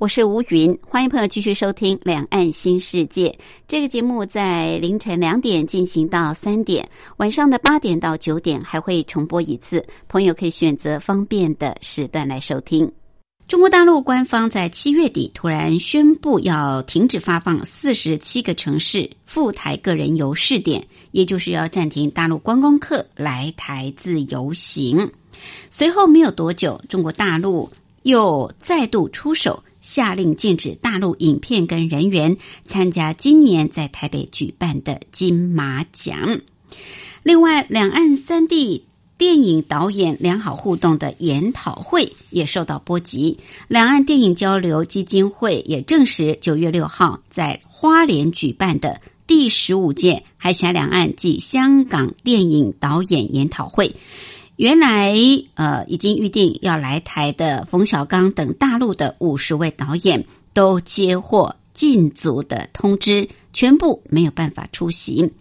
我是吴云，欢迎朋友继续收听《两岸新世界》这个节目，在凌晨两点进行到三点，晚上的八点到九点还会重播一次，朋友可以选择方便的时段来收听。中国大陆官方在七月底突然宣布要停止发放四十七个城市赴台个人游试点，也就是要暂停大陆观光客来台自由行。随后没有多久，中国大陆又再度出手。下令禁止大陆影片跟人员参加今年在台北举办的金马奖。另外，两岸三地电影导演良好互动的研讨会也受到波及。两岸电影交流基金会也证实，九月六号在花莲举办的第十五届海峡两岸及香港电影导演研讨会。原来，呃，已经预定要来台的冯小刚等大陆的五十位导演都接获禁足的通知，全部没有办法出席。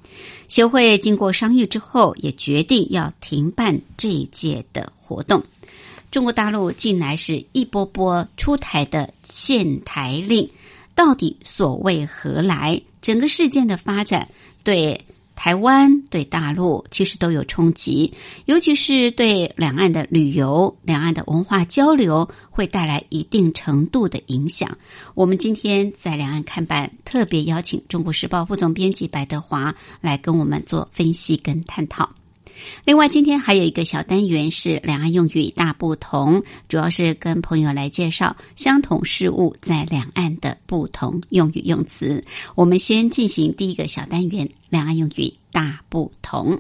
协会经过商议之后，也决定要停办这一届的活动。中国大陆近来是一波波出台的限台令，到底所谓何来？整个事件的发展对。台湾对大陆其实都有冲击，尤其是对两岸的旅游、两岸的文化交流会带来一定程度的影响。我们今天在两岸看办特别邀请《中国时报》副总编辑白德华来跟我们做分析跟探讨。另外，今天还有一个小单元是两岸用语大不同，主要是跟朋友来介绍相同事物在两岸的不同用语用词。我们先进行第一个小单元：两岸用语大不同。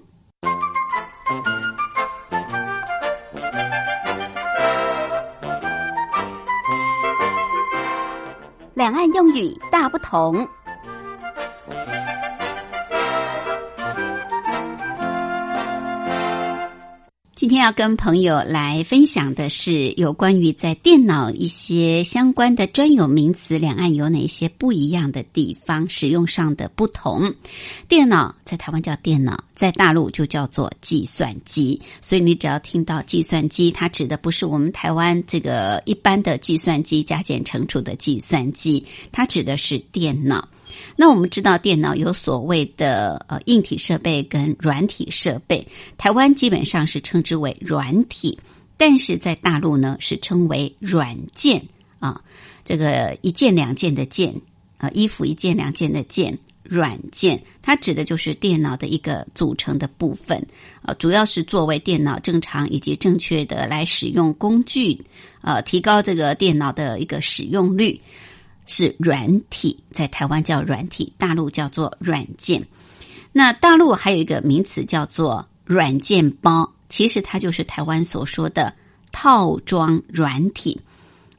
两岸用语大不同。今天要跟朋友来分享的是有关于在电脑一些相关的专有名词，两岸有哪些不一样的地方，使用上的不同。电脑在台湾叫电脑，在大陆就叫做计算机。所以你只要听到计算机，它指的不是我们台湾这个一般的计算机加减乘除的计算机，它指的是电脑。那我们知道，电脑有所谓的呃硬体设备跟软体设备。台湾基本上是称之为软体，但是在大陆呢是称为软件啊。这个一件两件的件啊，衣服一件两件的件，软件它指的就是电脑的一个组成的部分啊，主要是作为电脑正常以及正确的来使用工具，呃，提高这个电脑的一个使用率。是软体，在台湾叫软体，大陆叫做软件。那大陆还有一个名词叫做软件包，其实它就是台湾所说的套装软体，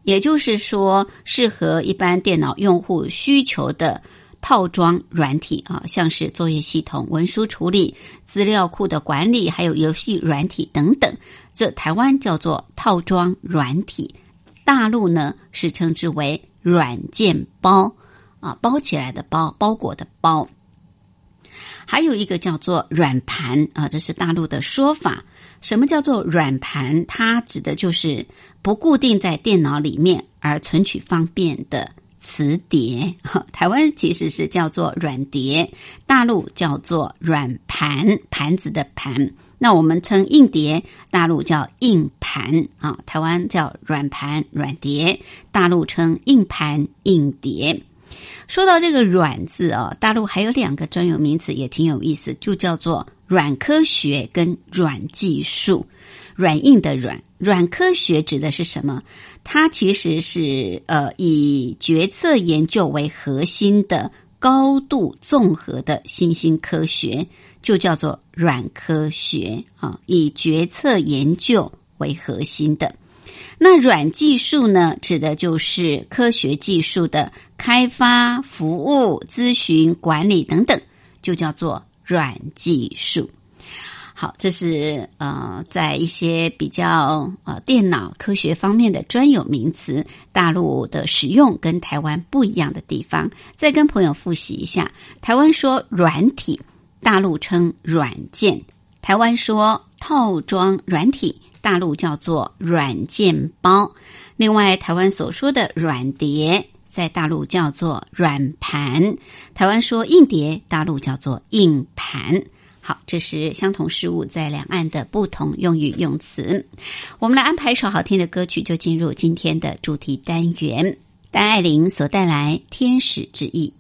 也就是说适合一般电脑用户需求的套装软体啊，像是作业系统、文书处理、资料库的管理，还有游戏软体等等。这台湾叫做套装软体，大陆呢是称之为。软件包啊，包起来的包，包裹的包。还有一个叫做软盘啊，这是大陆的说法。什么叫做软盘？它指的就是不固定在电脑里面而存取方便的磁碟。台湾其实是叫做软碟，大陆叫做软盘，盘子的盘。那我们称硬碟，大陆叫硬盘啊，台湾叫软盘、软碟，大陆称硬盘、硬碟。说到这个“软”字啊，大陆还有两个专有名词也挺有意思，就叫做软科学跟软技术。软硬的软，软科学指的是什么？它其实是呃以决策研究为核心的高度综合的新兴科学，就叫做软科学啊，以决策研究为核心的。那软技术呢，指的就是科学技术的开发、服务、咨询、管理等等，就叫做软技术。好，这是呃，在一些比较呃电脑科学方面的专有名词，大陆的使用跟台湾不一样的地方。再跟朋友复习一下，台湾说软体，大陆称软件；台湾说套装软体，大陆叫做软件包。另外，台湾所说的软碟，在大陆叫做软盘；台湾说硬碟，大陆叫做硬盘。好，这是相同事物在两岸的不同用语用词。我们来安排一首好听的歌曲，就进入今天的主题单元。戴爱玲所带来《天使之翼》。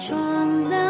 撞了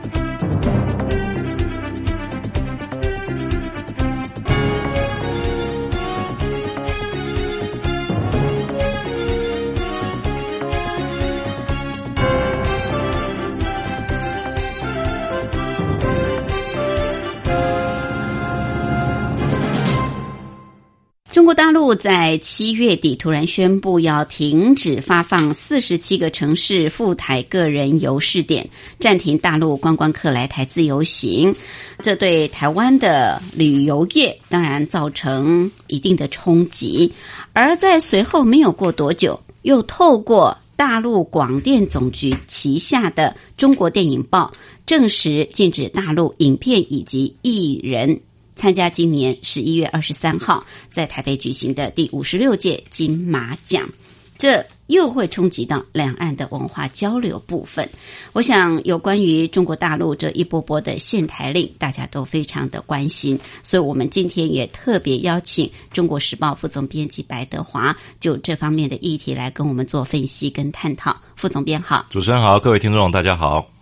中国大陆在七月底突然宣布要停止发放四十七个城市赴台个人游试点，暂停大陆观光客来台自由行，这对台湾的旅游业当然造成一定的冲击。而在随后没有过多久，又透过大陆广电总局旗下的中国电影报证实禁止大陆影片以及艺人。参加今年十一月二十三号在台北举行的第五十六届金马奖，这又会冲击到两岸的文化交流部分。我想有关于中国大陆这一波波的限台令，大家都非常的关心，所以我们今天也特别邀请《中国时报》副总编辑白德华就这方面的议题来跟我们做分析跟探讨。副总编好，主持人好，各位听众大家好。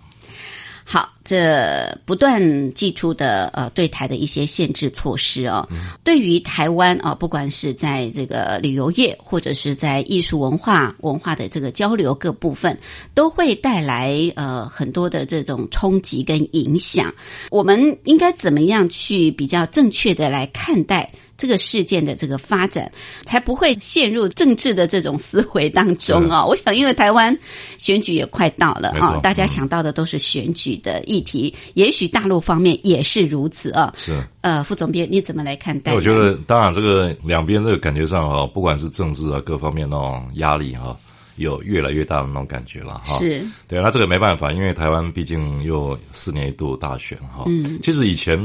好，这不断寄出的呃对台的一些限制措施哦，对于台湾啊、不管是在这个旅游业或者是在艺术文化文化的这个交流各部分，都会带来呃很多的这种冲击跟影响。我们应该怎么样去比较正确的来看待？这个事件的这个发展，才不会陷入政治的这种思维当中啊、我想，因为台湾选举也快到了啊、大家想到的都是选举的议题，也许大陆方面也是如此啊。是，呃，副总编，你怎么来看待？我觉得当然这个两边这个感觉上啊，不管是政治啊各方面那种压力哈，有越来越大的那种感觉了哈。是对，那这个没办法，因为台湾毕竟又四年一度大选哈。嗯，其实以前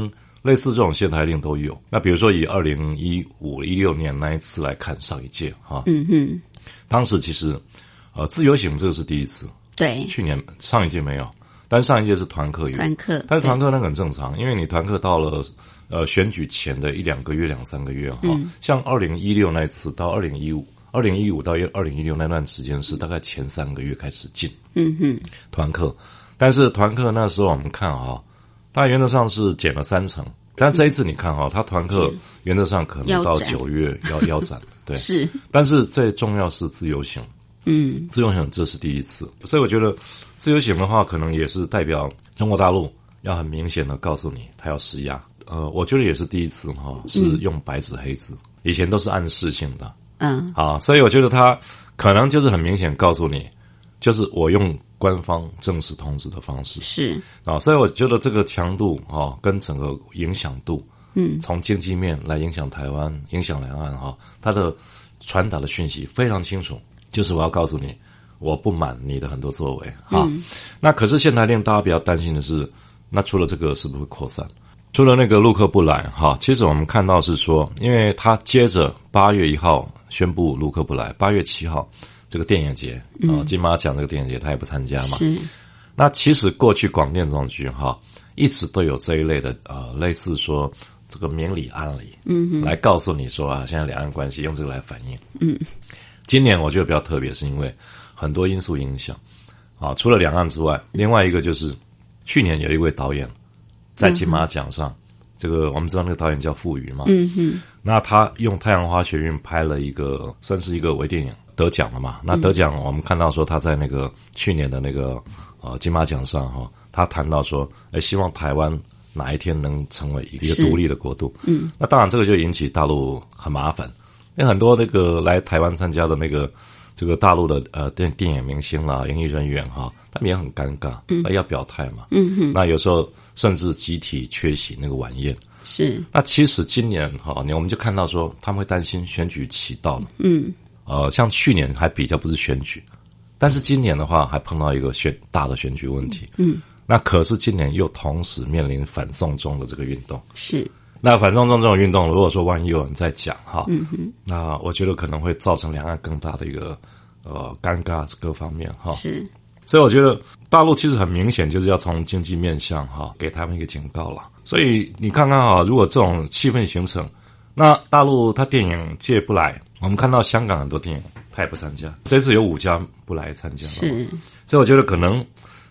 类似这种限台令都有。那比如说以二零一五一六年那一次来看，上一届哈，嗯哼，当时其实呃自由行这个是第一次，对，去年上一届没有，但上一届是团客有。团客，但是团对客那个很正常，因为你团客到了呃选举前的一两个月、两三个月哈，嗯。像二零一六那一次到二零一五。二零一五到二零一六那段时间是大概前三个月开始进嗯哼，团客，但是团客那时候我们看哈，大概原则上是减了三成，但这一次你看哈，它团客原则上可能到九月要腰斩，对，是，但是最重要是自由行，嗯。自由行这是第一次，所以我觉得自由行的话，可能也是代表中国大陆要很明显的告诉你，他要施压。呃，我觉得也是第一次哈，是用白纸黑字，以前都是暗示性的。嗯。啊，所以我觉得他可能就是很明显告诉你，就是我用官方正式通知的方式是，啊，所以我觉得这个强度啊，跟整个影响度，嗯从经济面来影响台湾、影响两岸哈，它的传达的讯息非常清楚，就是我要告诉你，我不满你的很多作为哈。嗯那可是现在令，大家比较担心的是，那除了这个是不是会扩散？除了那个陆克不来哈，其实我们看到是说，因为他接着八月一号宣布陆克不来，八月七号这个电影节啊，金马奖这个电影节他也不参加嘛。是，那其实过去广电总局哈一直都有这一类的呃类似说这个明里暗里，嗯哼，来告诉你说啊，现在两岸关系用这个来反映。嗯，今年我觉得比较特别，是因为很多因素影响。啊，除了两岸之外，另外一个就是去年有一位导演在金马奖上，这个我们知道那个导演叫傅余嘛，嗯哼，那他用太阳花学运拍了一个算是一个微电影得奖了嘛？那得奖我们看到说他在那个去年的那个呃金马奖上哈、他谈到说，哎，希望台湾哪一天能成为一个独立的国度。嗯，那当然这个就引起大陆很麻烦，因为很多那个来台湾参加的那个这个大陆的呃电电影明星啦、演艺人员哈，他们也很尴尬，那要表态嘛，嗯哼，那有时候甚至集体缺席那个晚宴。是，那其实今年哈，你我们就看到说他们会担心选举起到了，嗯呃，像去年还比较不是选举，但是今年的话还碰到一个选大的选举问题，嗯，那可是今年又同时面临反送中的这个运动。是，那反送中这种运动，如果说万一有人在讲哈，嗯哼，那我觉得可能会造成两岸更大的一个呃尴尬各方面哈。是，所以我觉得大陆其实很明显就是要从经济面向哈给他们一个警告了。所以你看看啊，如果这种气氛形成，那大陆他电影界不来，我们看到香港很多电影他也不参加，这次有五家不来参加了，是，所以我觉得可能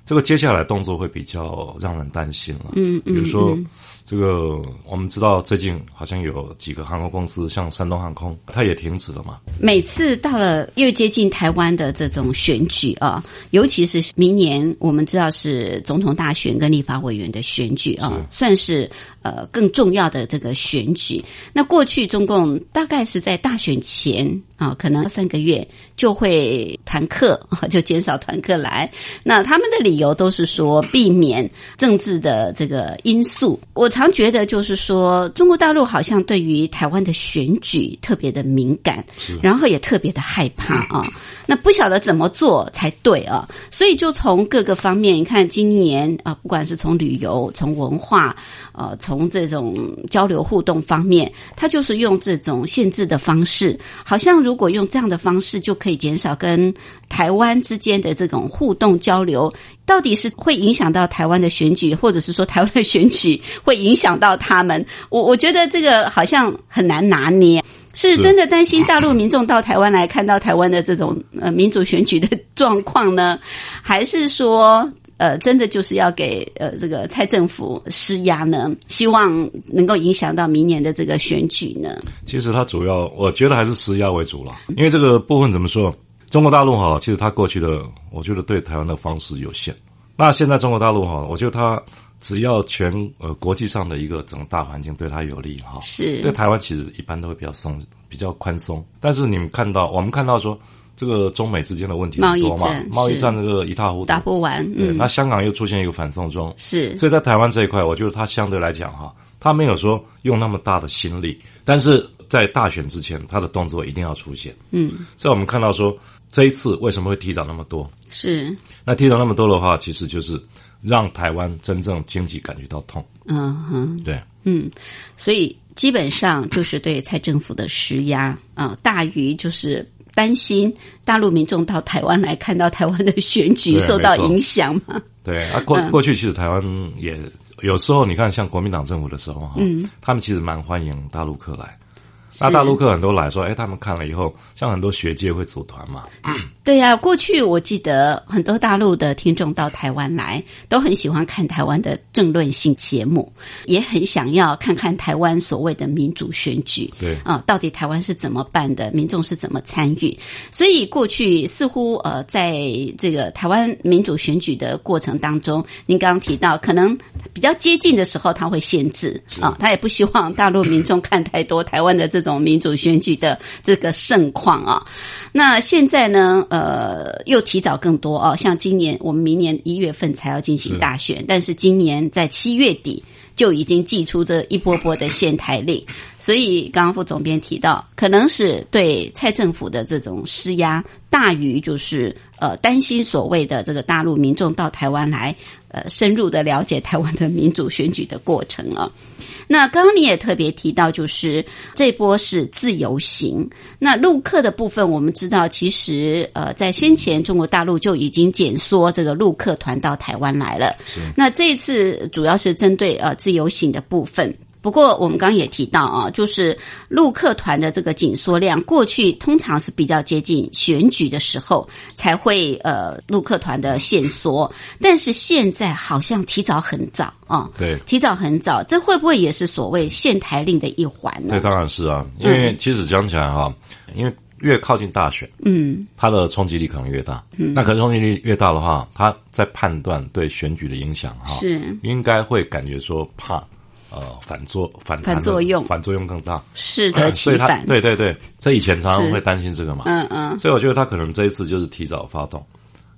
这个接下来动作会比较让人担心了。嗯嗯，比如说嗯这个，我们知道最近好像有几个航空公司，像山东航空，它也停止了嘛。每次到了越接近台湾的这种选举啊，尤其是明年，我们知道是总统大选跟立法委员的选举啊，算是呃更重要的这个选举。那过去中共大概是在大选前啊，可能三个月就会团客啊，就减少团客来。那他们的理由都是说避免政治的这个因素。我常觉得就是说，中国大陆好像对于台湾的选举特别的敏感，然后也特别的害怕啊。那不晓得怎么做才对啊，所以就从各个方面，你看今年啊，不管是从旅游、从文化、呃，从这种交流互动方面，他就是用这种限制的方式，好像如果用这样的方式，就可以减少跟台湾之间的这种互动交流。到底是会影响到台湾的选举，或者是说台湾的选举会影响到他们？我我觉得这个好像很难拿捏。是真的担心大陆民众到台湾来看到台湾的这种呃民主选举的状况呢，还是说呃真的就是要给呃这个蔡政府施压呢？希望能够影响到明年的这个选举呢？其实它主要，我觉得还是施压为主了，因为这个部分怎么说？中国大陆哈，其实它过去的，我觉得对台湾的方式有限。那现在中国大陆哈，我觉得它只要全呃国际上的一个整个大环境对它有利哈，是对台湾其实一般都会比较松，比较宽松。但是你们看到，我们看到说这个中美之间的问题很多嘛贸易战，贸易战这个一塌糊涂打。不完，对，嗯那，香港又出现一个反送中，是所以在台湾这一块，我觉得它相对来讲哈，它没有说用那么大的心力，但是在大选之前，它的动作一定要出现。嗯所以我们看到说，这一次为什么会提早那么多？是那提早那么多的话，其实就是让台湾真正经济感觉到痛。嗯哼。对，嗯，所以基本上就是对蔡政府的施压啊、大于就是担心大陆民众到台湾来看到台湾的选举受到影响嘛。对啊，过嗯过去其实台湾也有时候，你看像国民党政府的时候哈，嗯，他们其实蛮欢迎大陆客来。那大陆客很多来说，哎，他们看了以后，像很多学界会组团嘛，对呀、过去我记得很多大陆的听众到台湾来，都很喜欢看台湾的政论性节目，也很想要看看台湾所谓的民主选举。对啊、到底台湾是怎么办的？民众是怎么参与？所以过去似乎呃，在这个台湾民主选举的过程当中，您刚刚提到，可能比较接近的时候，他会限制啊、他也不希望大陆民众看太多台湾的这种民主选举的这个盛况啊。那现在呢，呃，又提早更多哦，像今年我们明年一月份才要进行大选，但是今年在七月底。就已经寄出这一波波的限台令，所以刚刚副总编提到，可能是对蔡政府的这种施压大于就是呃担心所谓的这个大陆民众到台湾来呃深入的了解台湾的民主选举的过程啊。那刚刚你也特别提到，就是这波是自由行。那陆客的部分，我们知道，其实呃，在先前中国大陆就已经减缩这个陆客团到台湾来了。那这一次主要是针对呃自由行的部分。不过我们刚刚也提到啊，就是陆客团的这个紧缩量，过去通常是比较接近选举的时候才会呃陆客团的限缩，但是现在好像提早很早啊，对，提早很早，这会不会也是所谓限台令的一环呢？这？当然是啊，因为其实讲起来哈，因为越靠近大选，嗯。它的冲击力可能越大。嗯。那可能冲击力越大的话，他在判断对选举的影响哈，是。应该会感觉说怕呃反作反反作用。反作用更大，适得所以他其反。对对对，这以前常常会担心这个嘛，嗯嗯，所以我觉得他可能这一次就是提早发动，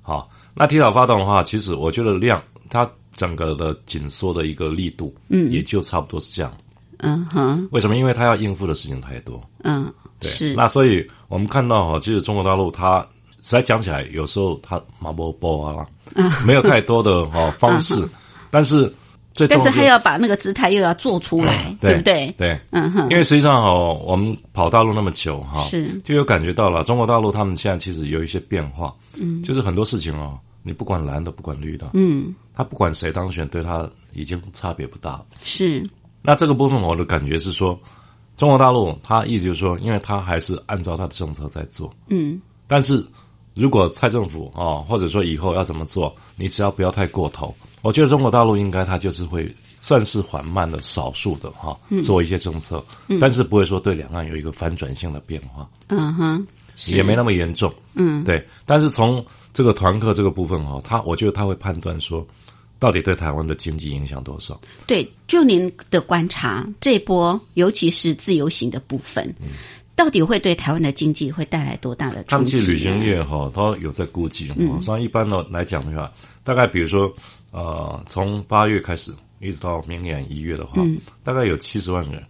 好，那提早发动的话，其实我觉得量它整个的紧缩的一个力度，嗯，也就差不多是这样。嗯哼，为什么？因为他要应付的事情太多，嗯，对。是。那所以我们看到哈，其实中国大陆它实在讲起来，有时候它马波波啊，没有太多的哦方式，但是但是他要把那个姿态又要做出来，嗯对不对？对，嗯哼，因为实际上哦，我们跑大陆那么久哈，是。就有感觉到了，中国大陆他们现在其实有一些变化，嗯，就是很多事情哦，你不管蓝的，不管绿的，嗯，他不管谁当选，对他已经差别不大。是。那这个部分我的感觉是说，中国大陆他意思就是说，因为他还是按照他的政策在做，嗯。但是如果蔡政府哦，或者说以后要怎么做，你只要不要太过头，我觉得中国大陆应该它就是会算是缓慢的、少数的哈、做一些政策，但是不会说对两岸有一个反转性的变化，嗯哼，也没那么严重。嗯对，但是从这个团客这个部分哈、他我觉得他会判断说，到底对台湾的经济影响多少。对，就您的观察，这一波尤其是自由行的部分，到底会对台湾的经济会带来多大的冲击？啊他们去旅行业哈，他有在估计哈，嗯像一般的来讲的话，大概比如说呃，从八月开始一直到明年一月的话，嗯。大概有七十万人，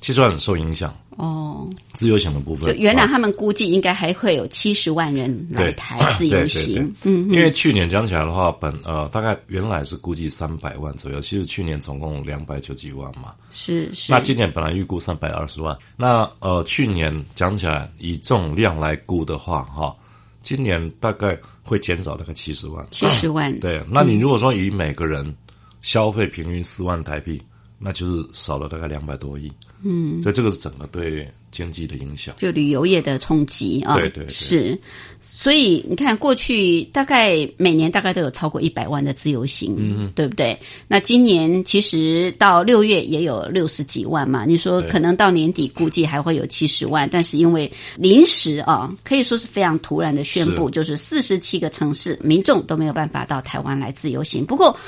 七十万人受影响。哦，自由行的部分，就原来啊他们估计应该还会有七十万人来台自由行，嗯因为去年讲起来的话，本呃大概原来是估计三百万左右，其实去年总共两百九几万嘛。是是，那今年本来预估三百二十万，那呃去年讲起来以这种量来估的话，哈，今年大概会减少大概七十万。七十万，对，那你如果说以每个人消费平均四万台币，那就是少了大概两百多亿。嗯，所以这个是整个对经济的影响。就旅游业的冲击啊，对对对是，所以你看，过去大概每年大概都有超过一百万的自由行，嗯，对不对？那今年其实到六月也有六十几万嘛，你说可能到年底估计还会有七十万，但是因为临时啊，可以说是非常突然的宣布，是就是四十七个城市民众都没有办法到台湾来自由行。不过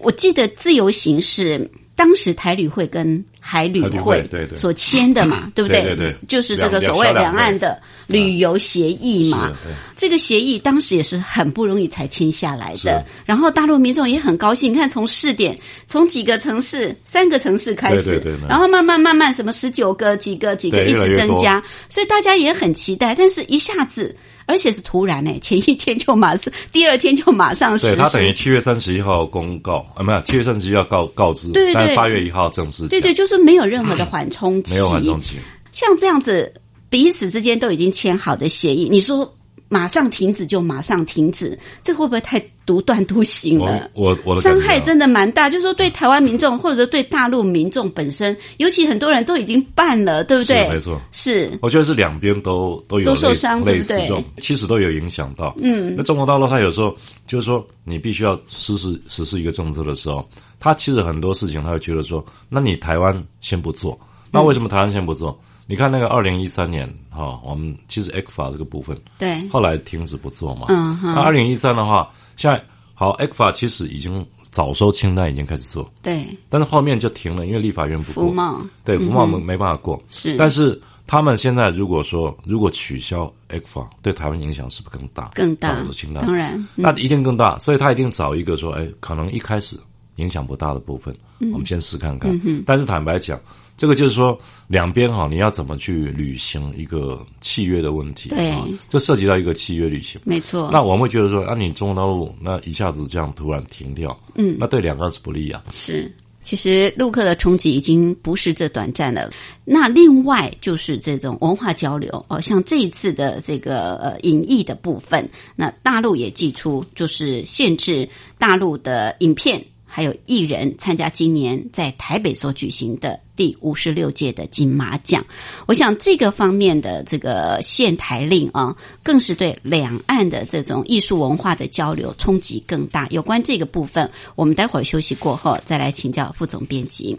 我记得自由行是。当时台旅会跟海旅会所签的嘛，对不对？对对就是这个所谓两岸的旅游协议嘛。这个协议当时也是很不容易才签下来的，然后大陆民众也很高兴。你看，从试点，从几个城市、三个城市开始，然后慢慢慢慢，什么十九个、几个、几个一直增加，所以大家也很期待。但是一下子，而且是突然呢，前一天就马上，第二天就马上实对他等于施。七月三十一号公告啊，没有七月三十一号告告知，对对但八月一号正式讲对对，就是没有任何的缓冲期，没有缓冲期。像这样子，彼此之间都已经签好的协议，你说马上停止就马上停止，这会不会太独断独行了？我我的伤害真的蛮大，就是说对台湾民众或者说对大陆民众本身，尤其很多人都已经办了，对不对？没错是我觉得是两边都都有都受伤对不对类似这种，其实都有影响到。嗯，那中国大陆它有时候就是说，你必须要实施实施一个政策的时候，它其实很多事情他会觉得说，那你台湾先不做，那为什么台湾先不做？你看那个二零一三年哈、我们其实 e c f a 这个部分对，后来停止不做嘛。嗯哼那二零一三的话，现在好 e c f a 其实已经早收清单已经开始做，对，但是后面就停了，因为立法院不过。服贸对，福茂没没办法过。是但是他们现在如果说如果取消 e c f a 对台湾影响是不是更大？更大早的清，单当然，嗯那一定更大，所以他一定找一个说，哎，可能一开始影响不大的部分，嗯我们先试看看。嗯但是坦白讲，这个就是说两边哈，你要怎么去履行一个契约的问题？对啊，这涉及到一个契约履行。没错。那我们会觉得说，啊，你中国大陆那一下子这样突然停掉，嗯那对两个是不利啊。是，其实陆客的冲击已经不是这短暂了。那另外就是这种文化交流哦，像这一次的这个呃影艺的部分，那大陆也寄出就是限制大陆的影片。还有艺人参加今年在台北所举行的第五十六届的金马奖，我想这个方面的这个限台令啊，更是对两岸的这种艺术文化的交流冲击更大。有关这个部分，我们待会儿休息过后再来请教副总编辑。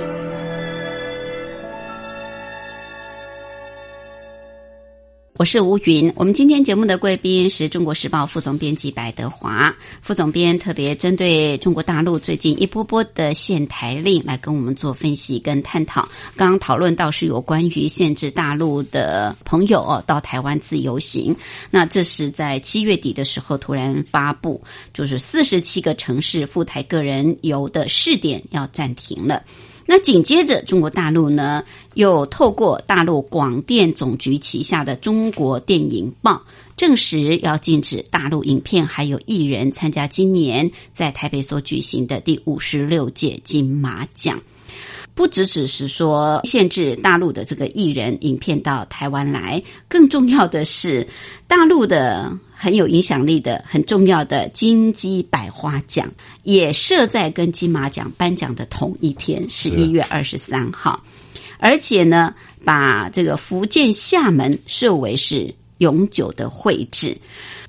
我是吴云，我们今天节目的贵宾是中国时报副总编辑白德华副总编，特别针对中国大陆最近一波波的限台令来跟我们做分析跟探讨。刚刚讨论到是有关于限制大陆的朋友到台湾自由行，那这是在七月底的时候突然发布，就是四十七个城市赴台个人游的试点要暂停了。那紧接着，中国大陆呢又透过大陆广电总局旗下的中国电影报证实，要禁止大陆影片还有艺人参加今年在台北所举行的第五十六届金马奖。不只只是说限制大陆的这个艺人影片到台湾来，更重要的是大陆的很有影响力的、很重要的金鸡百花奖也设在跟金马奖颁奖的同一天，十一月二十三号，而且呢，把这个福建厦门设为是永久的会址，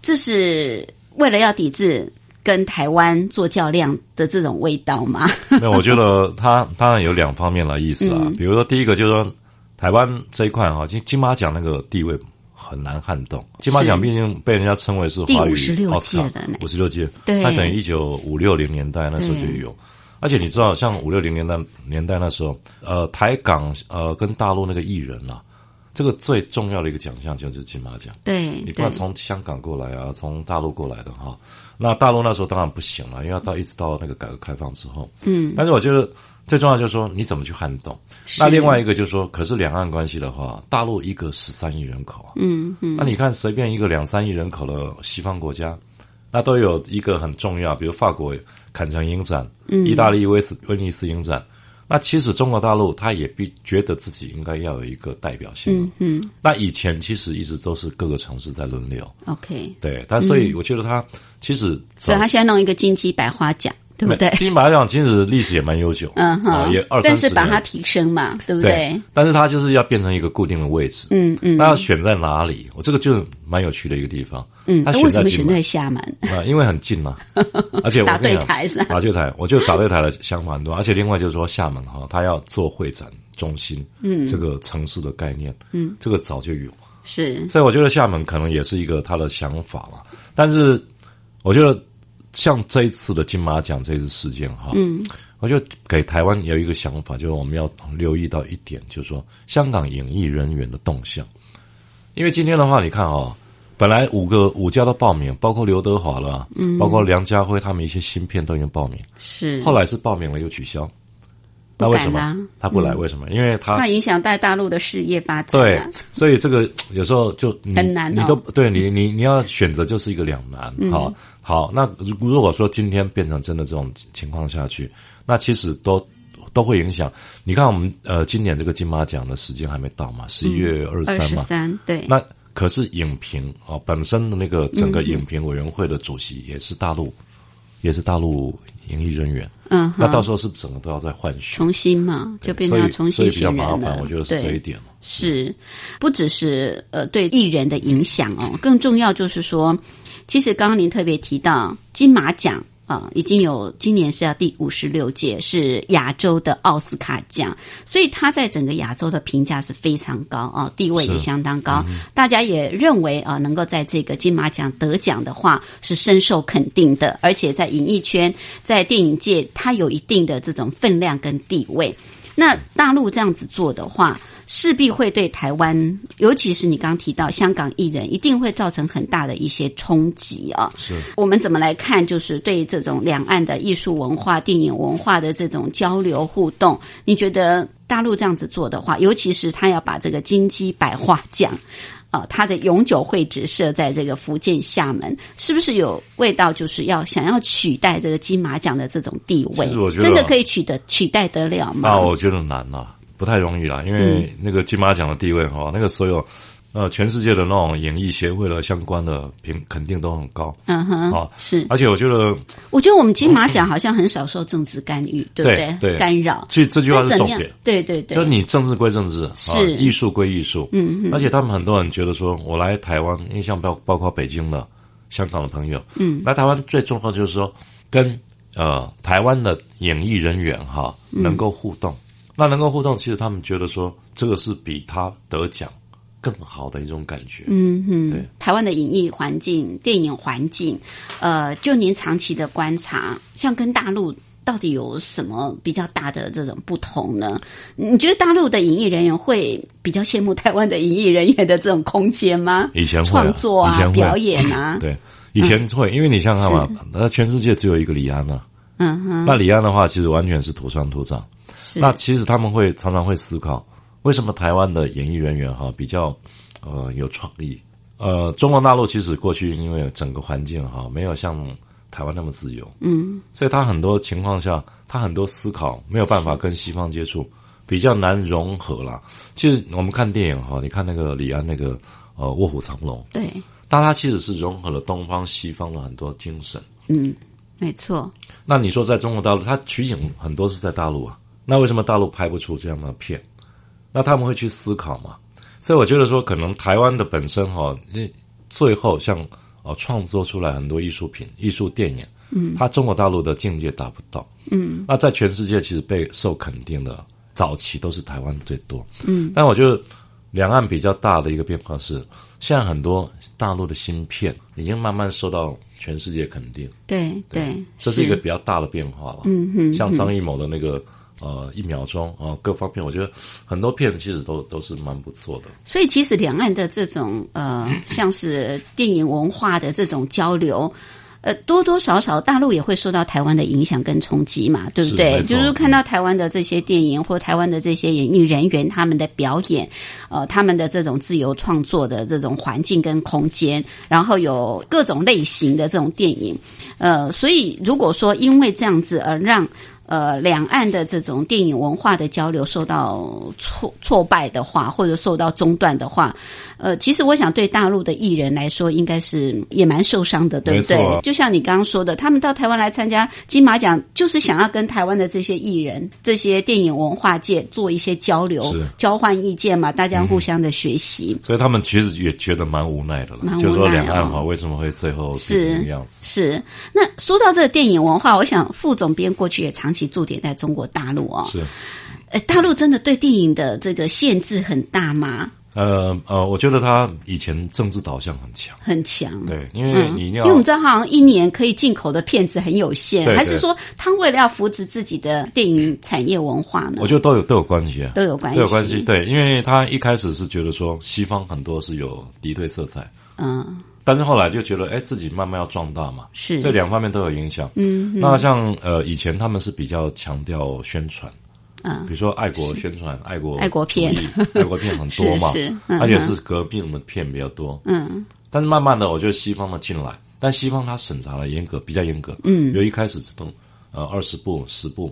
这是为了要抵制。跟台湾做较量的这种味道吗？那我觉得它当然有两方面的意思啊。嗯比如说，第一个就是说，台湾这一块哈，金金马奖那个地位很难撼动。金马奖毕竟被人家称为是第华语56奥斯卡届的五十六届，对它等于一九五六零年代那时候就有。而且你知道，像五六零年代年代那时候，呃，台港呃跟大陆那个艺人啊，这个最重要的一个奖项就是金马奖。对，你不管从香港过来啊，从大陆过来的哈，那大陆那时候当然不行了，因为要到一直到那个改革开放之后。嗯，但是我觉得最重要就是说你怎么去撼动。那另外一个就是说，可是两岸关系的话，大陆一个十三亿人口啊，嗯嗯，那你看随便一个两三亿人口的西方国家，那都有一个很重要，比如法国坎城影展，嗯意大利威斯威尼斯影展。那其实中国大陆他也必觉得自己应该要有一个代表性。嗯嗯那以前其实一直都是各个城市在轮流，，OK，对。但所以我觉得他其实嗯所以他现在弄一个金鸡百花奖，对不对？金马奖其实历史也蛮悠久，嗯啊，哼，也二但是三十年。把它提升嘛，对不对，但是它就是要变成一个固定的位置。嗯嗯那要选在哪里？我这个就蛮有趣的一个地方。嗯，他那为什么选选在厦门？啊，因为很近嘛，而且我打对台是打对台，我觉得打对台的想法很多，而且另外就是说厦门哈，它要做会展中心，嗯这个城市的概念，嗯，这个早就有，是，所以我觉得厦门可能也是一个他的想法了。但是我觉得像这一次的金马奖这次事件哈，嗯我就给台湾有一个想法，就是我们要留意到一点，就是说香港演艺人员的动向。因为今天的话，你看哦，本来五个五家都报名，包括刘德华了，嗯，包括梁家辉他们一些新片都已经报名，是，后来是报名了又取消。那为什么他不来？为什么？因为他怕影响在大陆的事业发展对啊。，所以这个有时候就很难哦你都对你你你要选择就是一个两难。嗯好，好，那如如果说今天变成真的这种情况下去，那其实都都会影响。你看我们呃今年这个金马奖的时间还没到嘛，十一月二十二十三嘛，三，对，那可是影评啊、本身的那个整个影评委员会的主席也是大陆，也是大陆影艺人员。嗯，那到时候是不是整个都要再换血？重新嘛，就变成要重新所以比较麻。烦，我觉得是这一点。是，不只是呃对艺人的影响哦，更重要就是说，其实刚刚您特别提到金马奖。啊、已经有今年是要第五十六届，是亚洲的奥斯卡奖，所以他在整个亚洲的评价是非常高啊、地位也相当高。大家也认为啊、能够在这个金马奖得奖的话是深受肯定的，而且在演艺圈、在电影界，他有一定的这种分量跟地位。那大陆这样子做的话，势必会对台湾，尤其是你刚刚提到香港艺人，一定会造成很大的一些冲击啊。是我们怎么来看？就是对这种两岸的艺术文化、电影文化的这种交流互动，你觉得大陆这样子做的话，尤其是他要把这个金鸡百花奖。啊，它的永久会址设在这个福建厦门，是不是有味道？就是要想要取代这个金马奖的这种地位我，觉得真的可以取得取代得了吗？那我觉得难啦，不太容易啦，因为那个金马奖的地位哈，那个所有呃全世界的那种演艺协会的相关的评肯定都很高。嗯哼，啊，是。而且我觉得我觉得我们金马奖好像很少受政治干预，对不对？对。干扰。其实这句话是重点，对对对，就是你政治归政治，啊是。艺术归艺术，嗯嗯。而且他们很多人觉得说，我来台湾，因为像包包括北京的、香港的朋友，嗯，来台湾最重要就是说跟呃台湾的演艺人员哈嗯。能够互动，那能够互动，其实他们觉得说这个是比他得奖更好的一种感觉，嗯对。哼，台湾的演艺环境、电影环境，呃，就您长期的观察，像跟大陆到底有什么比较大的这种不同呢？你觉得大陆的演艺人员会比较羡慕台湾的演艺人员的这种空间吗？以前创作啊、以前会表演啊，对，以前会，因为你想想看嘛，那全世界只有一个李安啊，嗯哼，那李安的话其实完全是土生土长。是那其实他们会常常会思考，为什么台湾的演艺人员哈比较呃有创意？呃，中国大陆其实过去因为整个环境哈没有像台湾那么自由，嗯所以他很多情况下，他很多思考没有办法跟西方接触，比较难融合啦。其实我们看电影哈，你看那个李安那个呃《卧虎藏龙》，对，但他其实是融合了东方西方的很多精神。嗯，没错，那你说在中国大陆，它取景很多是在大陆啊，那为什么大陆拍不出这样的片？那他们会去思考嘛？所以我觉得说，可能台湾的本身哈、因为最后像哦创作出来很多艺术品、艺术电影，嗯，它中国大陆的境界达不到，嗯。那在全世界其实被受肯定的早期都是台湾最多，嗯，但我觉得两岸比较大的一个变化是，现在很多大陆的芯片已经慢慢受到全世界肯定。对对，这是一个比较大的变化了。嗯哼，像张艺谋的那个呃一秒钟啊、各方面我觉得很多片子其实都都是蛮不错的。所以其实两岸的这种呃，像是电影文化的这种交流。呃，多多少少大陆也会受到台湾的影响跟冲击嘛，对不对？就是看到台湾的这些电影或台湾的这些演艺人员他们的表演，呃，他们的这种自由创作的这种环境跟空间，然后有各种类型的这种电影，呃，所以如果说因为这样子而让呃两岸的这种电影文化的交流受到挫挫败的话，或者受到中断的话，呃，其实我想对大陆的艺人来说，应该是也蛮受伤的，对不对？啊就像你刚刚说的，他们到台湾来参加金马奖，就是想要跟台湾的这些艺人、这些电影文化界做一些交流、交换意见嘛，大家互相的学习。所以他们其实也觉得蛮无奈的了，蛮无奈就是说两岸哦哈为什么会最后是这个样子？是，那说到这个电影文化，我想副总编过去也长期驻点在中国大陆哦。是，呃，大陆真的对电影的这个限制很大吗？呃呃，我觉得他以前政治导向很强，很强。对，因为嗯，你要因为我们知道，好像一年可以进口的片子很有限，对对还是说他为了要扶持自己的电影产业文化呢？我觉得都有都有关系啊，都有关系，都有关系。对，因为他一开始是觉得说西方很多是有敌对色彩，嗯，但是后来就觉得哎自己慢慢要壮大嘛，是。这两方面都有影响。嗯那像呃以前他们是比较强调宣传，嗯比如说爱国宣传、爱国爱国片。爱国片很多嘛，是而且是革命的片比较多。嗯。但是慢慢的，我觉得西方的进来，但西方它审查的严格，比较严格。嗯，由一开始只动呃二十部、十部，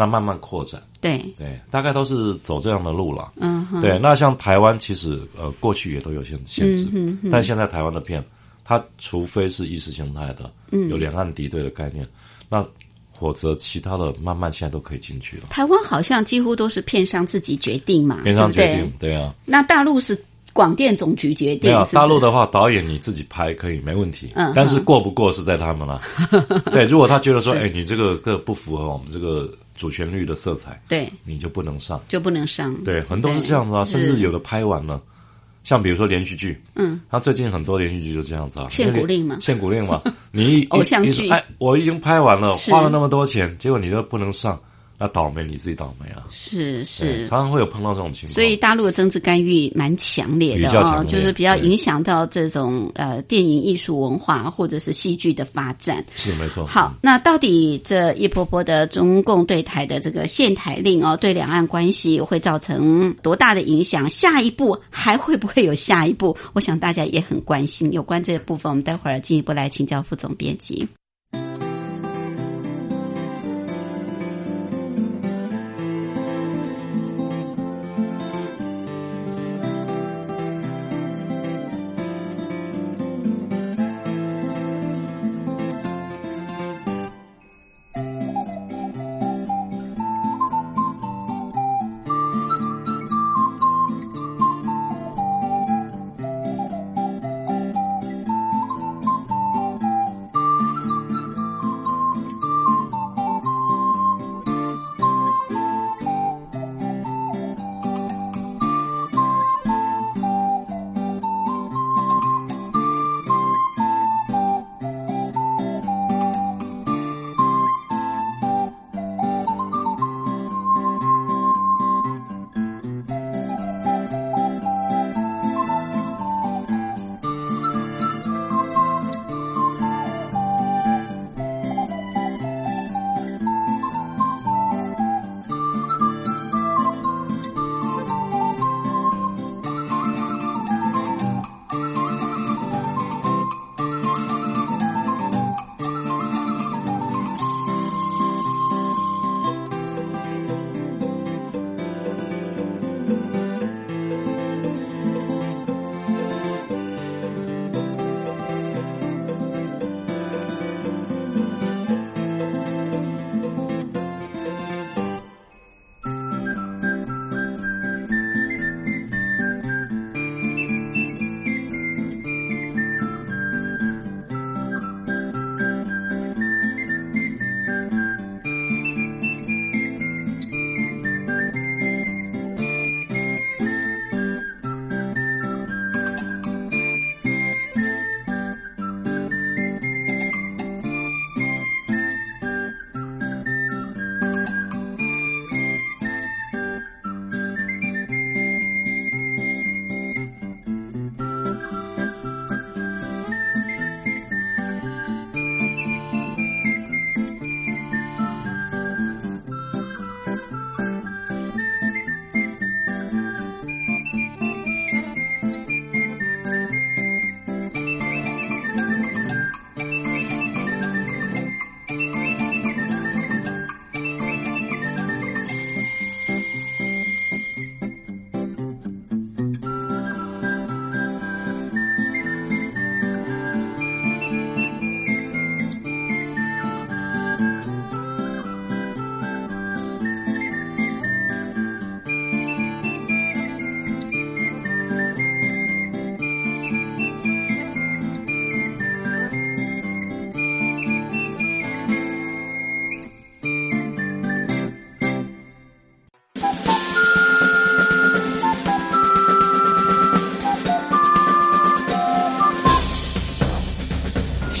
那慢慢扩展，对，对，大概都是走这样的路了。嗯，对，那像台湾其实呃过去也都有些限制，嗯哼但现在台湾的片，它除非是意识形态的，嗯。有两岸敌对的概念，那否则其他的慢慢现在都可以进去了。台湾好像几乎都是片商自己决定嘛，片商决定，对啊，那大陆是广电总局决定，大陆的话，导演你自己拍可以没问题，嗯但是过不过是在他们了。对，如果他觉得说，哎，你这个这个不符合我们这个主旋律的色彩，对。你就不能上。就不能上，对，很多是这样子啊，甚至有的拍完了，像比如说连续剧，嗯，他最近很多连续剧就这样子啊，限古令嘛。限古令嘛，你一偶像剧。哎，我已经拍完了，花了那么多钱，结果你都不能上，那倒霉你自己倒霉啊。是是常。常会有碰到这种情况。所以大陆的政治干预蛮强烈的哦就是比较影响到这种呃电影艺术文化或者是戏剧的发展。是没错。好，那到底这一波波的中共对台的这个限台令哦，对两岸关系会造成多大的影响？下一步还会不会有下一步？我想大家也很关心。有关这个部分，我们待会儿进一步来请教副总编辑。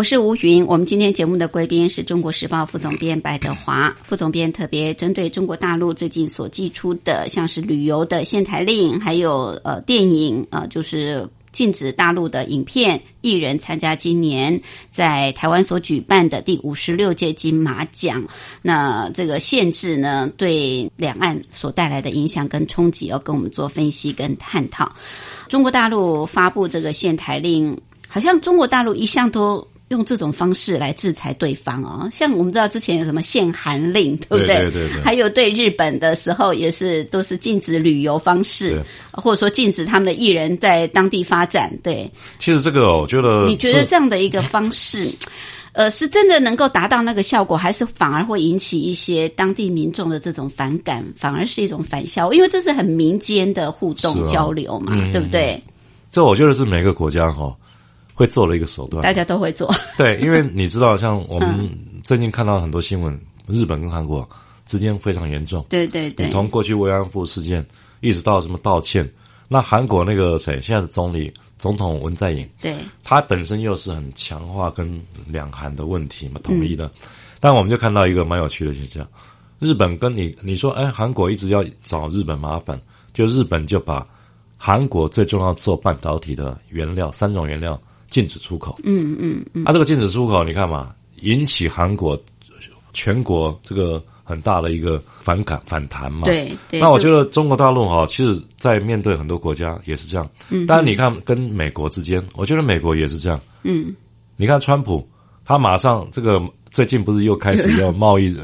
我是吴云，我们今天节目的贵宾是中国时报副总编白德华副总编，特别针对中国大陆最近所寄出的，像是旅游的限台令，还有呃电影呃，就是禁止大陆的影片艺人参加今年在台湾所举办的第五十六届金马奖。那这个限制呢，对两岸所带来的影响跟冲击，要跟我们做分析跟探讨。中国大陆发布这个限台令，好像中国大陆一向都。用这种方式来制裁对方哦，像我们知道之前有什么限韩令，对不对？对对对。还有对日本的时候，也是都是禁止旅游方式，或者说禁止他们的艺人在当地发展。对。其实这个，我觉得你觉得这样的一个方式，呃，是真的能够达到那个效果，还是反而会引起一些当地民众的这种反感，反而是一种反效？因为这是很民间的互动交流嘛，对不对？这我觉得是每个国家哈。会做了一个手段，大家都会做。对，因为你知道，像我们最近看到很多新闻，日本跟韩国之间非常严重。对对对。你从过去慰安妇事件，一直到什么道歉，那韩国那个谁，现在的总理总统文在寅，对，他本身又是很强化跟两韩的问题嘛，统一的。但我们就看到一个蛮有趣的现象，日本跟你你说，哎，韩国一直要找日本麻烦，就日本就把韩国最重要做半导体的原料三种原料。禁止出口，嗯嗯嗯，啊，这个禁止出口，你看嘛，引起韩国全国这个很大的一个反感反弹嘛。对对，那我觉得中国大陆哈，其实在面对很多国家也是这样。嗯，但是你看跟美国之间，我觉得美国也是这样。嗯，你看川普，他马上这个。最近不是又开始要 贸易，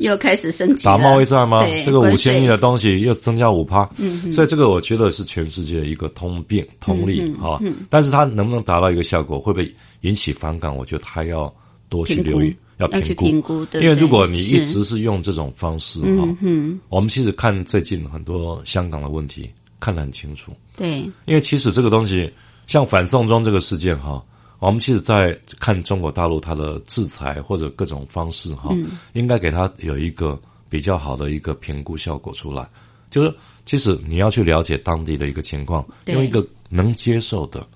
又开始升级打贸易战吗？这个五千亿的东西又增加五趴，所以这个我觉得是全世界一个通病、通例啊。但是它能不能达到一个效果，会不会引起反感？我觉得他要多去留意，要评估。因为如果你一直是用这种方式哈，我们其实看最近很多香港的问题看得很清楚。对，因为其实这个东西像反送中这个事件哈。我们其实，在看中国大陆它的制裁或者各种方式哈，应该给它有一个比较好的一个评估效果出来。就是其实你要去了解当地的一个情况，用一个能接受的，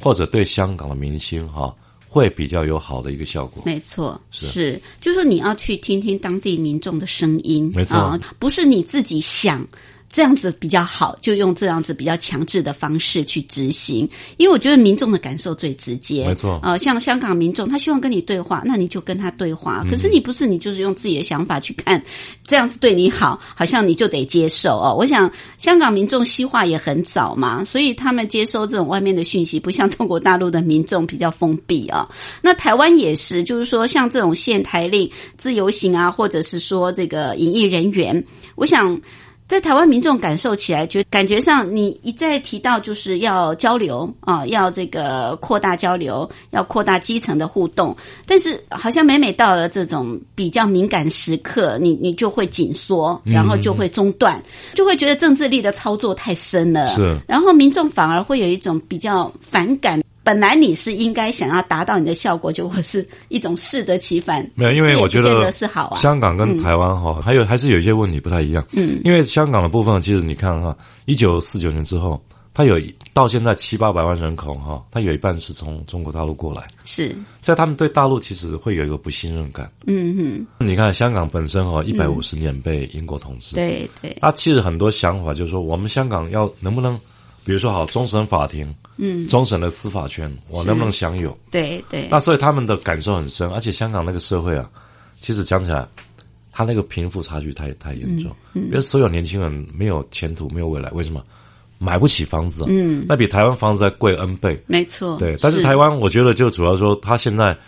或者对香港的明星哈，会比较有好的一个效果。没错，是，就是你要去听听当地民众的声音，没错，不是你自己想。这样子比较好，就用这样子比较强制的方式去执行，因为我觉得民众的感受最直接。没错，呃，像香港民众，他希望跟你对话，那你就跟他对话。可是你不是，你就是用自己的想法去看，这样子对你好，好像你就得接受哦。我想香港民众西化也很早嘛，所以他们接收这种外面的讯息，不像中国大陆的民众比较封闭啊。那台湾也是，就是说像这种限台令、自由行啊，或者是说这个演艺人员，我想。在台湾民众感受起来，觉感觉上，你一再提到就是要交流啊，要这个扩大交流，要扩大基层的互动，但是好像每每到了这种比较敏感时刻，你你就会紧缩，然后就会中断，就会觉得政治力的操作太深了，是，然后民众反而会有一种比较反感。本来你是应该想要达到你的效果，就会是一种适得其反。没有，因为我觉得是好啊。香港跟台湾哈，还有还是有一些问题不太一样。嗯，因为香港的部分，其实你看哈，一九四九年之后，它有到现在七八百万人口哈，它有一半是从中国大陆过来。是，在他们对大陆其实会有一个不信任感。嗯哼。你看香港本身哈，一百五十年被英国统治。对对。他其实很多想法就是说，我们香港要能不能？比如说，好，终审法庭，嗯，终审的司法权，我能不能享有？对对。那所以他们的感受很深，而且香港那个社会啊，其实讲起来，他那个贫富差距太太严重，嗯，因为所有年轻人没有前途，没有未来，为什么？买不起房子，嗯，那比台湾房子还贵 N 倍。没错，对，但是台湾我觉得就主要说，他现在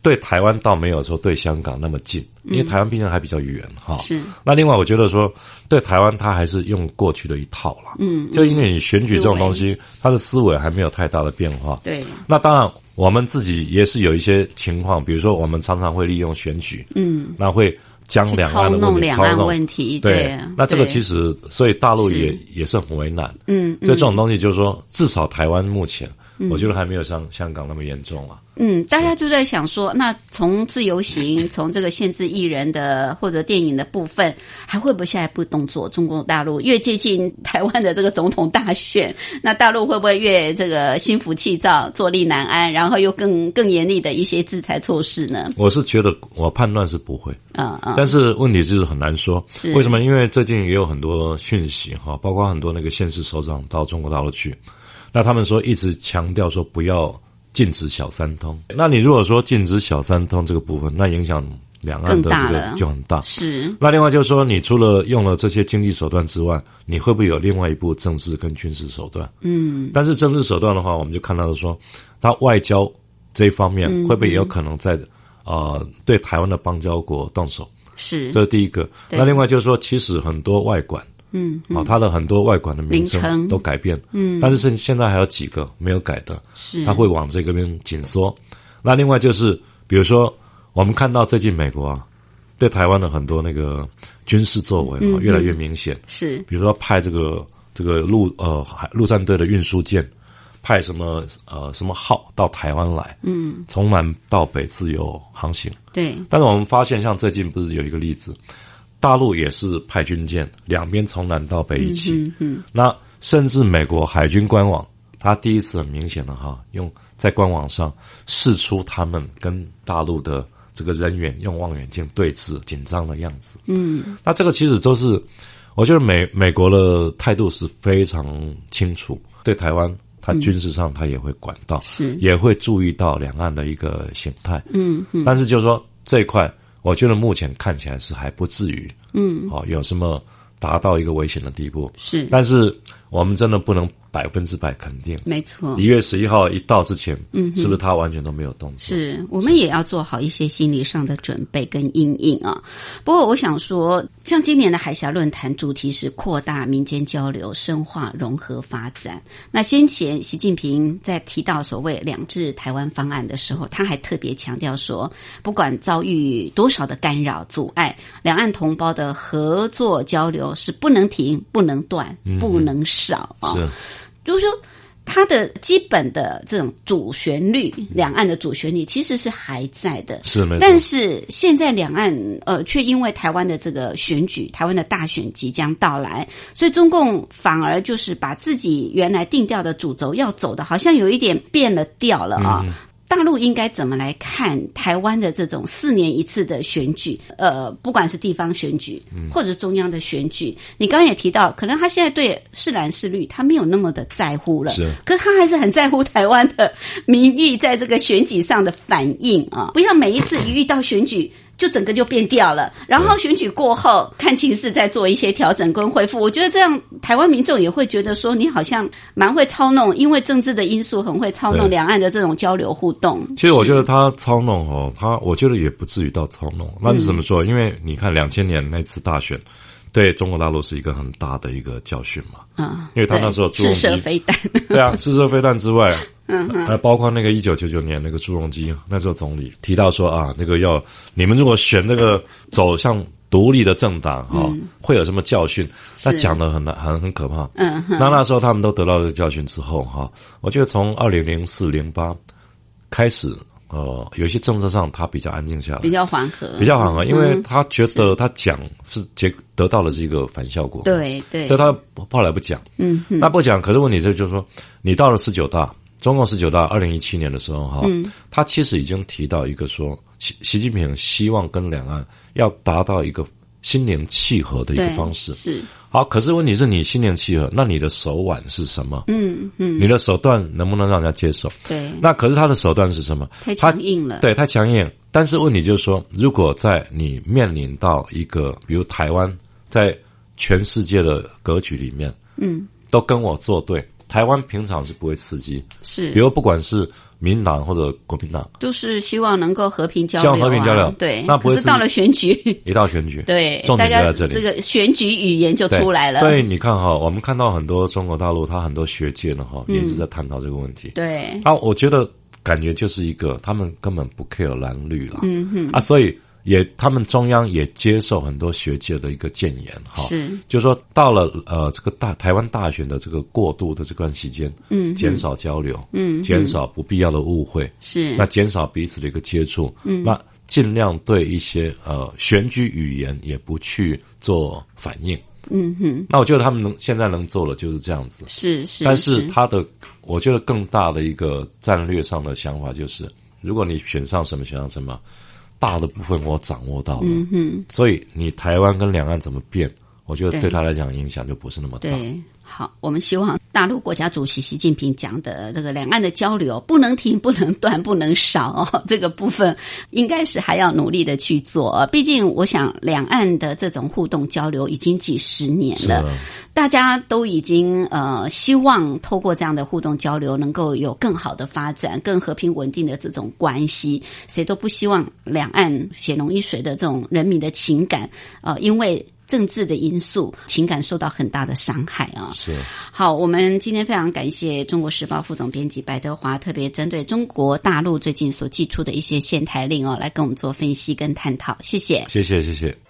对台湾倒没有说对香港那么近，因为台湾毕竟还比较远哈。嗯是那另外，我觉得说对台湾，他还是用过去的一套了。嗯，就因为你选举这种东西，他的思维还没有太大的变化。对，那当然，我们自己也是有一些情况，比如说我们常常会利用选举，嗯，那会将去两岸的问题两岸操弄。问题，对，那这个其实，所以大陆也是也是很为难。嗯，所以这嗯种东西就是说，至少台湾目前，我觉得还没有像香港那么严重了。嗯，大家就在想说，那 从自由行，从这个限制艺人的或者电影的部分，还会不会下一步动作？中国大陆越接近台湾的这个总统大选，那大陆会不会越这个心浮气躁、坐立难安，然后又更 更严厉的一些制裁措施呢？我是觉得，我判断是不会，嗯嗯，但是问题就是很难说。是为什么？因为最近也有很多讯息哈，包括很多那个县市首长到中国大陆去，那他们说一直强调说不要禁止小三通。那你如果说禁止小三通这个部分，那影响两岸的这个就很大。是，那另外就是说，你除了用了这些经济手段之外，你会不会有另外一步政治跟军事手段？嗯但是政治手段的话，我们就看到说，他外交这一方面嗯会不会也有可能在、呃对台湾的邦交国动手？是这，是第一个。那另外就是说，其实很多外管嗯啊、它的很多外管的名名称。称都改变，嗯，但是现现在还有几个没有改的，是。它会往这个边紧缩。那另外就是，比如说我们看到最近美国啊，对台湾的很多那个军事作为啊、嗯越来越明显，是。比如说派这个这个陆呃海陆战队的运输舰，派什么呃什么号到台湾来，嗯。从南到北自由航行。对。但是我们发现，像最近不是有一个例子，大陆也是派军舰，两边从南到北一起。嗯嗯那甚至美国海军官网，他第一次很明显的哈，用在官网上试出他们跟大陆的这个人员用望远镜对峙紧张的样子。嗯那这个其实都是，我觉得美美国的态度是非常清楚，对台湾，它军事上它也会管到，是也会注意到两岸的一个形态。嗯嗯但是就是说这一块，我觉得目前看起来是还不至于嗯哦有什么达到一个危险的地步。是，但是我们真的不能百分之百肯定，没错一。月十一号一到之前，嗯是不是他完全都没有动作？是我们也要做好一些心理上的准备跟阴影啊。不过我想说，像今年的海峡论坛主题是扩大民间交流、深化融合发展。那先前习近平在提到所谓“两制台湾方案”的时候，他还特别强调说，不管遭遇多少的干扰阻碍，两岸同胞的合作交流是不能停、不能断、不能少啊。是就是说，它的基本的这种主旋律，两岸的主旋律其实是还在的。是没错。但是现在两岸呃，却因为台湾的这个选举，台湾的大选即将到来，所以中共反而就是把自己原来定调的主轴要走的，好像有一点变了调了啊。大陆应该怎么来看台湾的这种四年一次的选举？呃，不管是地方选举或者中央的选举，你刚刚也提到，可能他现在对是蓝是绿，他没有那么的在乎了。是可是他还是很在乎台湾的民意在这个选举上的反应啊！不要每一次一遇到选举。就整个就变掉了，然后选举过后看情势再做一些调整跟恢复。我觉得这样台湾民众也会觉得说你好像蛮会操弄，因为政治的因素很会操弄对两岸的这种交流互动。其实我觉得他操弄哦，他我觉得也不至于到操弄。那是怎么说？因为你看两千年那次大选，对中国大陆是一个很大的一个教训嘛。啊，因为他那时候朱镕基飞弹，对啊，试射飞弹之外，嗯还包括那个一九九九年那个朱镕基那时候总理提到说啊，那个要你们如果选这个走向独立的政党哈、哦会有什么教训？他讲的很很很可怕。嗯哼，那那时候他们都得到这个教训之后哈、我觉得从二零零四零八开始，呃，有一些政策上他比较安静下来，比较缓和，比较缓和，因为嗯。他觉得他讲是结得到了这个反效果，，对对，所以他后来不讲。嗯哼，那不讲，可是问题是就是说，你到了十九大，中共十九大二零一七年的时候哈，嗯。他其实已经提到一个说，习习近平希望跟两岸要达到一个心灵契合的一个方式。是，好，可是问题是你心灵契合，那你的手腕是什么？嗯嗯，你的手段能不能让人家接受？对，那可是他的手段是什么？太他强硬了，对，太强硬。但是问题就是说，如果在你面临到一个，比如台湾在全世界的格局里面，嗯，都跟我作对。台湾平常是不会刺激，是，比如不管是民党或者国民党，都是希望能够和平交流、啊，望和平交流。对，那不会是是到了选举，一到选举，对，重大家点就在这里。这个选举语言就出来了，所以你看哈，我们看到很多中国大陆，他很多学界呢哈，嗯。也是在探讨这个问题。对，啊，我觉得感觉就是一个，他们根本不 care 蓝绿了，嗯哼，啊，所以也他们中央也接受很多学界的一个建言哈，是，就说到了呃这个大台湾大选的这个过渡的这段期间，嗯，减少交流，嗯，减少不必要的误会，是，那减少彼此的一个接触，嗯。那尽量对一些呃选举语言也不去做反应。嗯哼，那我觉得他们能现在能做的就是这样子，是是，但是他的我觉得更大的一个战略上的想法就是，如果你选上什么选上什么，大的部分我掌握到了，嗯，所以你台湾跟两岸怎么变，我觉得对对他来讲影响就不是那么大。对。好，我们希望大陆国家主席习近平讲的这个两岸的交流不能停、不能断、不能少哦，这个部分应该是还要努力的去做。呃毕竟，我想两岸的这种互动交流已经几十年了，啊，大家都已经呃希望透过这样的互动交流，能够有更好的发展、更和平稳定的这种关系。谁都不希望两岸血浓于水的这种人民的情感，呃，因为政治的因素，情感受到很大的伤害啊。是好，我们今天非常感谢中国时报副总编辑白德华，特别针对中国大陆最近所寄出的一些限台令哦，来跟我们做分析跟探讨。谢谢。谢谢谢谢。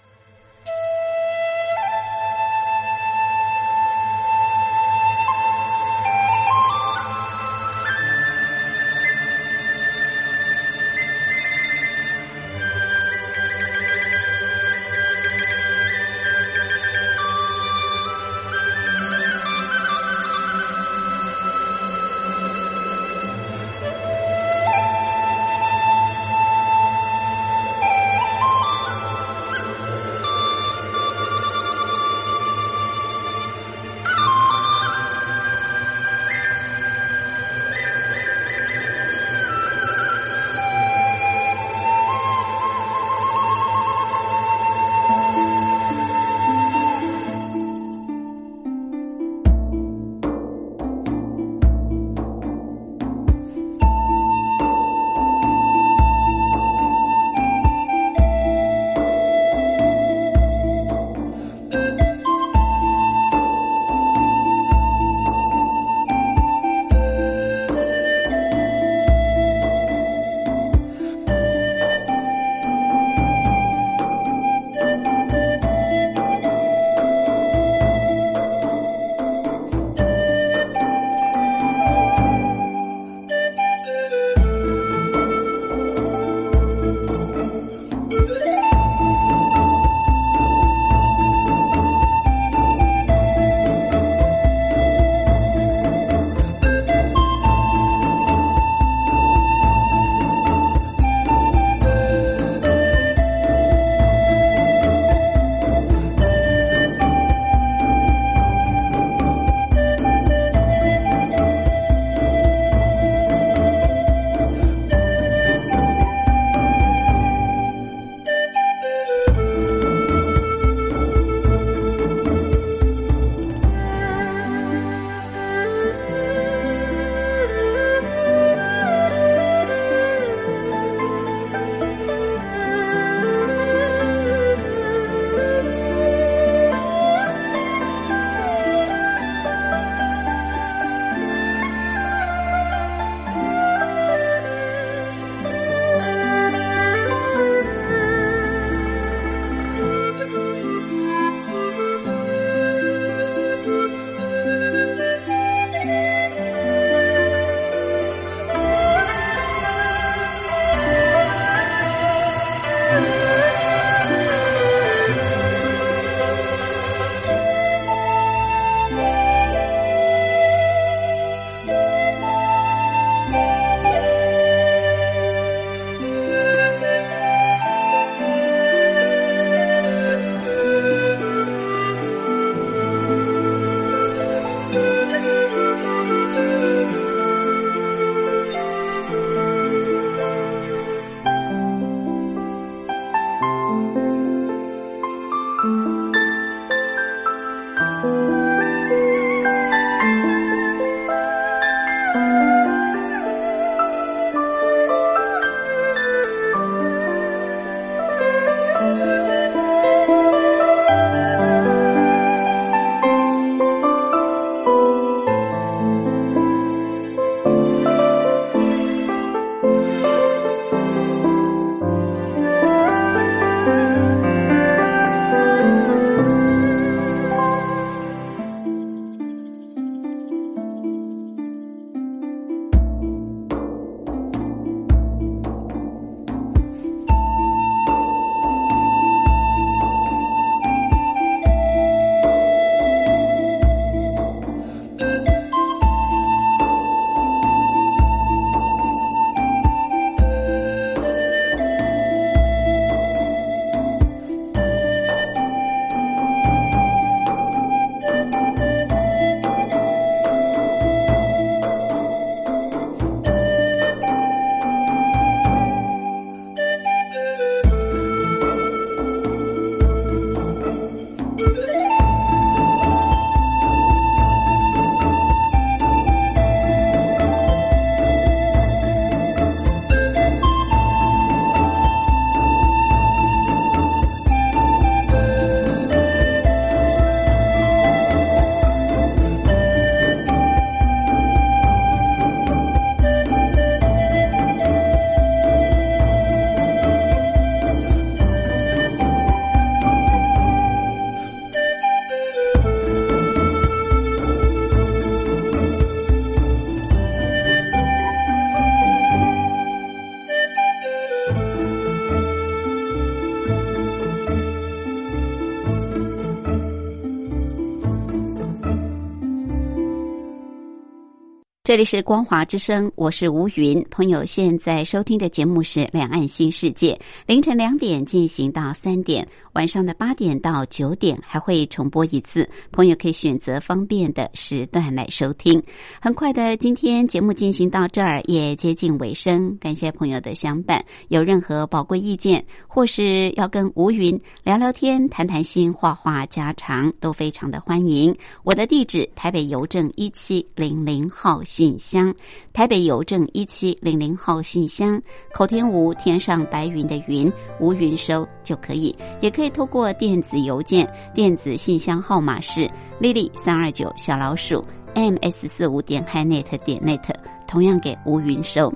这里是光华之声，我是吴云。朋友现在收听的节目是《两岸新世界》，凌晨两点进行到三点，晚上的八点到九点还会重播一次。朋友可以选择方便的时段来收听。很快的，今天节目进行到这儿也接近尾声，感谢朋友的相伴。有任何宝贵意见，或是要跟吴云聊聊天、谈谈心、话话家常，都非常的欢迎。我的地址：台北邮政一七零零号。信箱，台北邮政一七零零号信箱，口天吴天上白云的云，吴云收就可以，也可以通过电子邮件，电子信箱号码是 lily 三二九小老鼠 ms 四五点 hinet 点 net，同样给吴云收。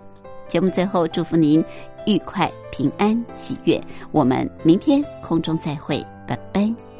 节目最后祝福您愉快、平安、喜悦，我们明天空中再会，拜拜。